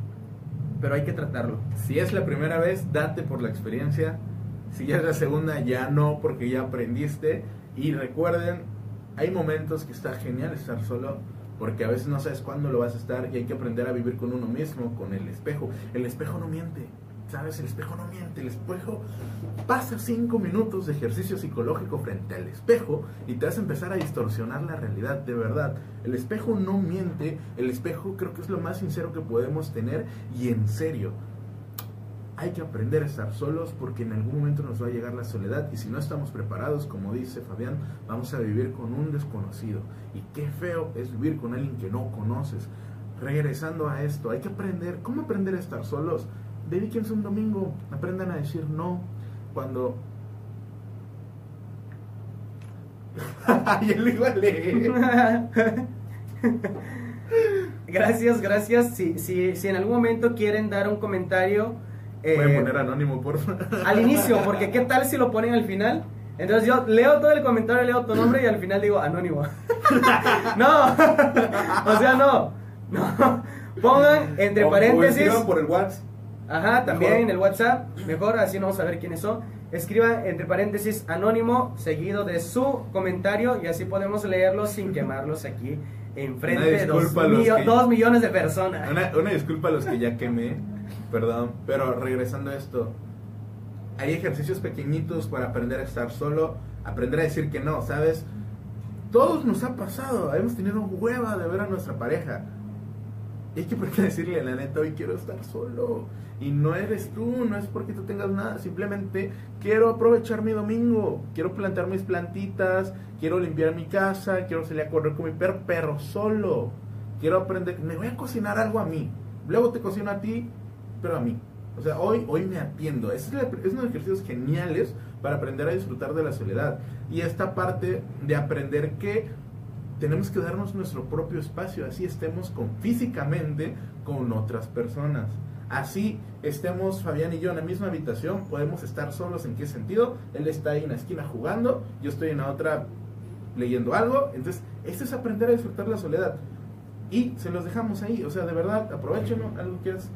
Speaker 2: pero hay que tratarlo.
Speaker 1: Si es la primera vez, date por la experiencia. Si ya es la segunda, ya no, porque ya aprendiste. Y recuerden, hay momentos que está genial estar solo, porque a veces no sabes cuándo lo vas a estar y hay que aprender a vivir con uno mismo, con el espejo. El espejo no miente. ¿Sabes? El espejo no miente. El espejo pasa cinco minutos de ejercicio psicológico frente al espejo y te vas a empezar a distorsionar la realidad de verdad. El espejo no miente. El espejo creo que es lo más sincero que podemos tener y en serio. Hay que aprender a estar solos porque en algún momento nos va a llegar la soledad y si no estamos preparados, como dice Fabián, vamos a vivir con un desconocido. Y qué feo es vivir con alguien que no conoces. Regresando a esto, hay que aprender, ¿cómo aprender a estar solos? Dedíquense un domingo, aprendan a decir no, cuando... y él iba a leer.
Speaker 2: gracias, gracias. Si, si, si en algún momento quieren dar un comentario... eh,
Speaker 1: a poner anónimo, por favor.
Speaker 2: al inicio, porque qué tal si lo ponen al final. Entonces yo leo todo el comentario, leo tu nombre y al final digo anónimo. no, o sea, no, no. Pongan entre
Speaker 1: O- o
Speaker 2: paréntesis.
Speaker 1: escriban por el WhatsApp.
Speaker 2: Ajá, también
Speaker 1: Mejor.
Speaker 2: en el WhatsApp, mejor, así no vamos a ver quiénes son. Escriban entre paréntesis anónimo, seguido de su comentario, y así podemos leerlos sin quemarlos aquí enfrente de dos, millo-
Speaker 1: que-
Speaker 2: millones de personas.
Speaker 1: Una, una disculpa a los que ya quemé, perdón, pero regresando a esto, hay ejercicios pequeñitos para aprender a estar solo, aprender a decir que no, ¿sabes? Todos nos ha pasado, hemos tenido hueva de ver a nuestra pareja. Y hay que aprender a decirle, la neta, hoy quiero estar solo. Y no eres tú, no es porque tú tengas nada, simplemente quiero aprovechar mi domingo, quiero plantar mis plantitas, quiero limpiar mi casa, quiero salir a correr con mi perro, pero solo. Quiero aprender, me voy a cocinar algo a mí. Luego te cocino a ti, pero a mí. O sea, hoy, hoy me atiendo. Es, la- es uno de los ejercicios geniales para aprender a disfrutar de la soledad. Y esta parte de aprender que tenemos que darnos nuestro propio espacio, así estemos con, físicamente con otras personas. Así estemos Fabián y yo en la misma habitación, podemos estar solos en qué sentido. Él está ahí en la esquina jugando, yo estoy en la otra leyendo algo. Entonces, esto es aprender a disfrutar la soledad. Y se los dejamos ahí, o sea, de verdad, aprovechenlo, algo que es...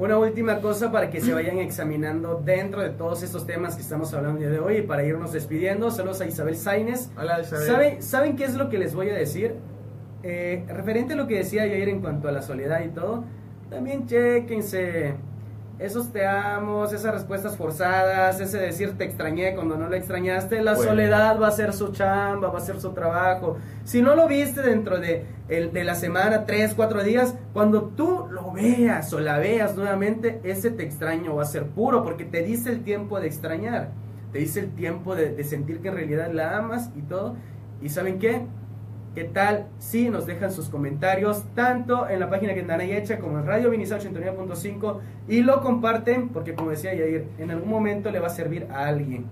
Speaker 2: Una última cosa para que se vayan examinando dentro de todos estos temas que estamos hablando el día de hoy y para irnos despidiendo. Saludos a Isabel Sainz.
Speaker 1: Hola, Isabel.
Speaker 2: ¿Saben, ¿Saben qué es lo que les voy a decir? Eh, referente a lo que decía yo ayer en cuanto a la soledad y todo, también chequense esos te amos, esas respuestas forzadas, ese decir te extrañé cuando no lo extrañaste, la
Speaker 1: Bueno.
Speaker 2: soledad va a ser su chamba, va a ser su trabajo. Si no lo viste dentro de, el- de la semana, tres, cuatro días, cuando tú lo veas o la veas nuevamente, ese te extraño va a ser puro porque te dice el tiempo de extrañar, te dice el tiempo de, de sentir que en realidad la amas y todo. ¿Y saben qué? ¿Qué tal si nos dejan sus comentarios tanto en la página que están ahí hecha como en Radio Vinizal 89.5 y lo comparten porque como decía Yair, en algún momento le va a servir a alguien.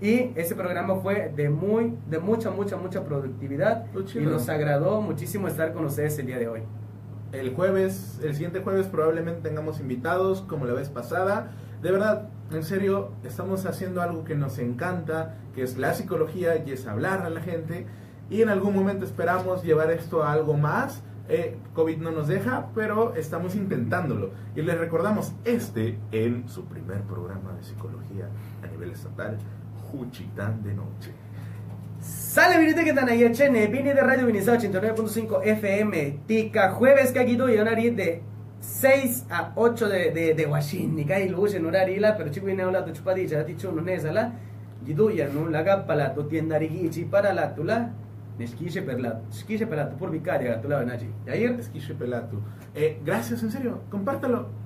Speaker 2: Y ese programa fue de muy de mucha mucha mucha productividad y nos agradó muchísimo estar con ustedes el día de hoy.
Speaker 1: El jueves, el siguiente jueves probablemente tengamos invitados como la vez pasada. De verdad, en serio, estamos haciendo algo que nos encanta, que es la psicología y es hablar a la gente. Y en algún momento esperamos llevar esto a algo más. Eh, COVID no nos deja, pero estamos intentándolo. Y les recordamos, este en su primer programa de psicología a nivel estatal, Juchitán de Noche.
Speaker 2: Sale vinite que están ahí chene, vini de Radio Vinizal 89.5 FM, tica jueves que aquí y horario de 6 a 8 de, de, de Washington, ni kai luz en horario pero chico viene la tu chupadilla, ti chuno nesa la, giduya no la gappa la tu tienda para la tu la, nesquise per la, nesquise per la tu por vicaria tu la venachi. Yair,
Speaker 1: Esquiche Pelatu. Eh, gracias, en serio, compártalo.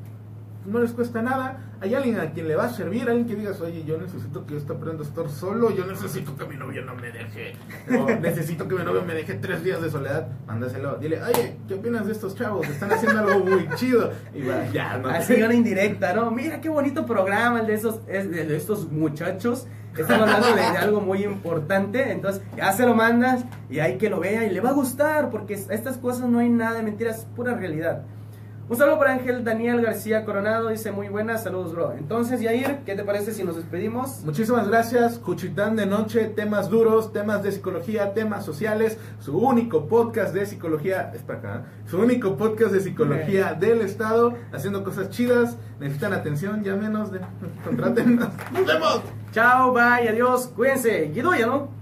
Speaker 1: No les cuesta nada. Hay alguien a quien le va a servir, alguien que digas, oye, yo necesito que esto aprenda a estar solo, yo necesito que mi novio no me deje, o necesito que mi novio me deje tres días de soledad. Mándaselo, dile, oye, ¿qué opinas de estos chavos? Están haciendo algo muy chido. Y va, ya, no
Speaker 2: Así una indirecta, ¿no? Mira qué bonito programa el de esos, es de, estos muchachos. Estamos hablando de, de algo muy importante. Entonces, ya se lo mandas y hay que lo vea y le va a gustar porque es- estas cosas no hay nada de mentiras, es pura realidad. Un saludo para Ángel Daniel García Coronado, dice muy buenas, saludos, bro. Entonces, Yair, ¿qué te parece si nos despedimos?
Speaker 1: Muchísimas gracias, Cuchitán de Noche, temas duros, temas de psicología, temas sociales, su único podcast de psicología, es para acá, ¿eh? su único podcast de psicología del Estado, haciendo cosas chidas, necesitan atención, ya menos de, contraten, nos vemos.
Speaker 2: Chao, bye, adiós, cuídense. Guido, ya no.